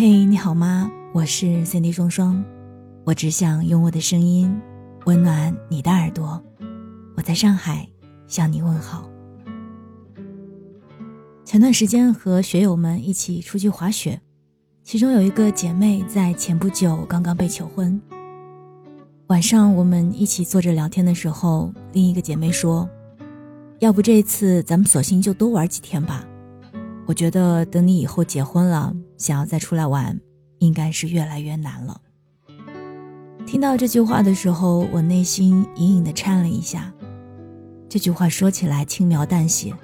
嘿，你好吗？我是 Cindy 双双，我只想用我的声音温暖你的耳朵。我在上海向你问好。前段时间和学友们一起出去滑雪，其中有一个姐妹在前不久刚刚被求婚。晚上我们一起坐着聊天的时候，另一个姐妹说：“要不这次咱们索性就多玩几天吧。”我觉得等你以后结婚了，想要再出来玩，应该是越来越难了。听到这句话的时候，我内心隐隐的颤了一下。这句话说起来轻描淡写，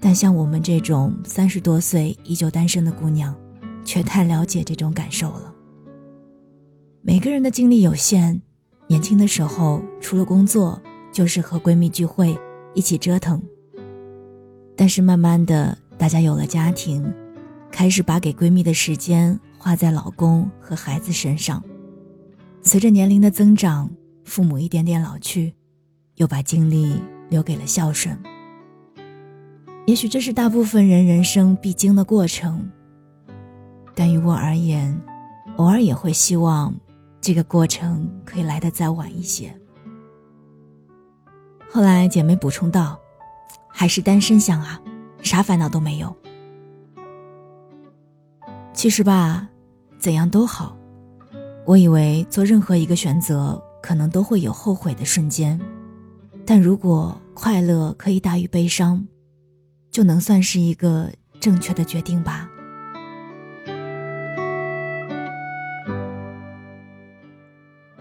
但像我们这种三十多岁依旧单身的姑娘，却太了解这种感受了。每个人的精力有限，年轻的时候除了工作，就是和闺蜜聚会，一起折腾。但是慢慢的。大家有了家庭，开始把给闺蜜的时间花在老公和孩子身上。随着年龄的增长，父母一点点老去，又把精力留给了孝顺。也许这是大部分人人生必经的过程，但于我而言，偶尔也会希望这个过程可以来得再晚一些。后来姐妹补充道：“还是单身香啊。”啥烦恼都没有。其实吧，怎样都好。我以为做任何一个选择，可能都会有后悔的瞬间，但如果快乐可以大于悲伤，就能算是一个正确的决定吧。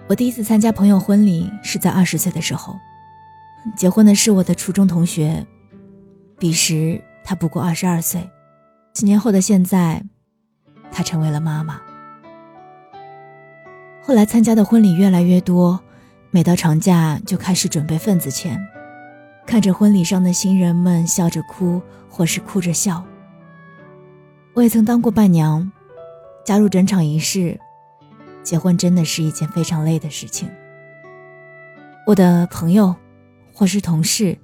我第一次参加朋友婚礼是在二十岁的时候，结婚的是我的初中同学，彼时。他不过二十二岁，几年后的现在，她成为了妈妈。后来参加的婚礼越来越多，每到长假就开始准备份子钱，看着婚礼上的新人们笑着哭，或是哭着笑。我也曾当过伴娘，加入整场仪式，结婚真的是一件非常累的事情。我的朋友，或是同事，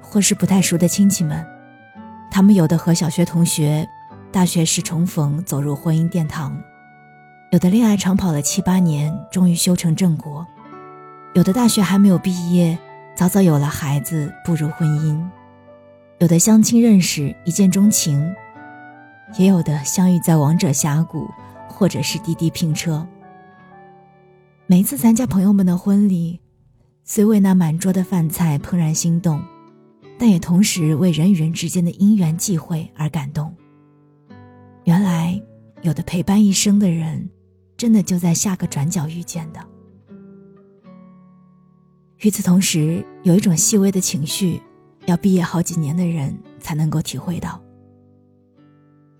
或是不太熟的亲戚们。他们有的和小学同学，大学时重逢，走入婚姻殿堂；有的恋爱长跑了七八年，终于修成正果；有的大学还没有毕业，早早有了孩子，步入婚姻；有的相亲认识，一见钟情；也有的相遇在王者峡谷，或者是滴滴拼车。每次参加朋友们的婚礼，虽为那满桌的饭菜怦然心动。但也同时为人与人之间的因缘际会而感动。原来，有的陪伴一生的人，真的就在下个转角遇见的。与此同时，有一种细微的情绪，要毕业好几年的人才能够体会到。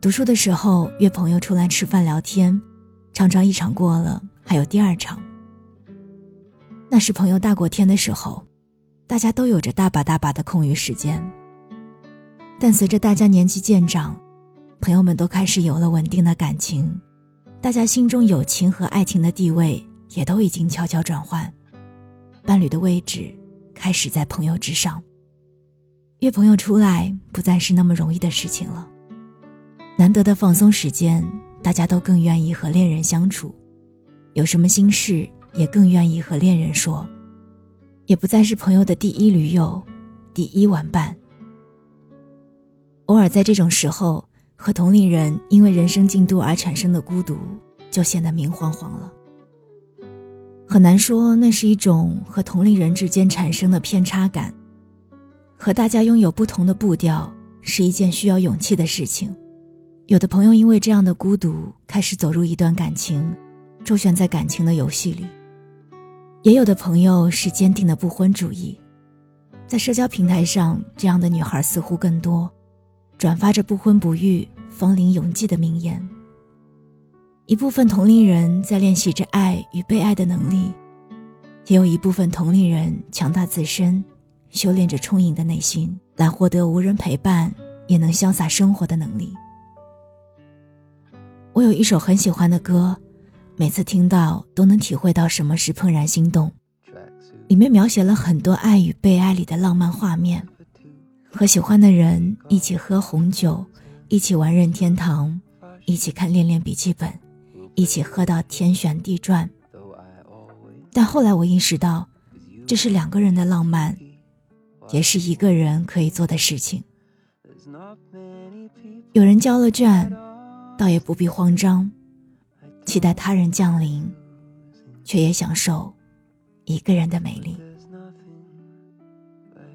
读书的时候约朋友出来吃饭聊天，常常一场过了还有第二场。那是朋友大过天的时候。大家都有着大把大把的空余时间，但随着大家年纪渐长，朋友们都开始有了稳定的感情，大家心中友情和爱情的地位也都已经悄悄转换，伴侣的位置开始在朋友之上。约朋友出来不再是那么容易的事情了，难得的放松时间，大家都更愿意和恋人相处，有什么心事也更愿意和恋人说。也不再是朋友的第一驴友，第一玩伴。偶尔在这种时候，和同龄人因为人生进度而产生的孤独，就显得明晃晃了。很难说那是一种和同龄人之间产生的偏差感。和大家拥有不同的步调，是一件需要勇气的事情。有的朋友因为这样的孤独，开始走入一段感情，周旋在感情的游戏里。也有的朋友是坚定的不婚主义，在社交平台上，这样的女孩似乎更多，转发着“不婚不育，芳龄永继”的名言。一部分同龄人在练习着爱与被爱的能力，也有一部分同龄人强大自身，修炼着充盈的内心，来获得无人陪伴也能潇洒生活的能力。我有一首很喜欢的歌。每次听到都能体会到什么是怦然心动，里面描写了很多爱与被爱里的浪漫画面，和喜欢的人一起喝红酒，一起玩任天堂，一起看《恋恋笔记本》，一起喝到天旋地转。但后来我意识到，这是两个人的浪漫，也是一个人可以做的事情。有人交了卷，倒也不必慌张，期待他人降临，却也享受一个人的美丽。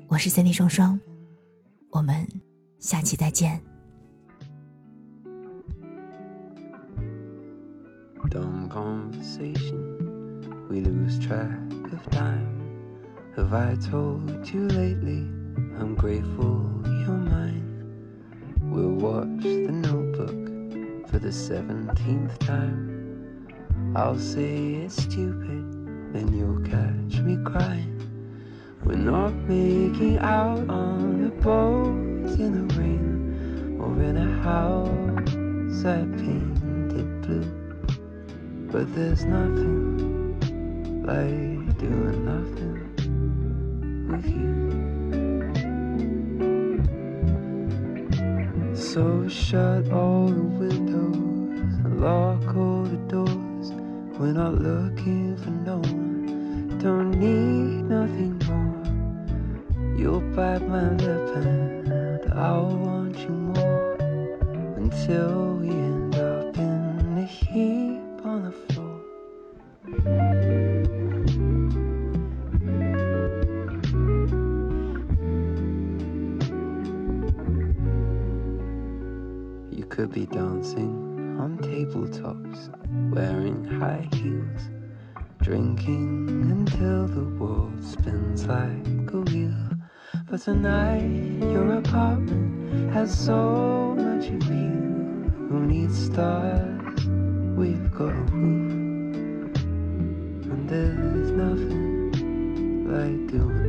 我是三 D 双双，我们下期再见。Conversation. We lose track of time. Have I told you lately? I'm grateful you're mine. We'll watch the notebook for the seventeenth time. I'll say it's stupid, then you'll catch me crying. We're not making out on a boat in the rain or in a house painted blue. But there's nothing like doing nothing with you. So shut all the windows and lock all the doors. We're not looking for no one, don't need nothing more. You'll bite my lip and I'll want you more until we end be dancing on tabletops, wearing high heels, drinking until the world spins like a wheel. But tonight, your apartment has so much appeal. Who needs stars? we've got a roof, and there's nothing like doing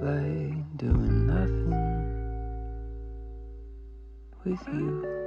like doing nothing with you.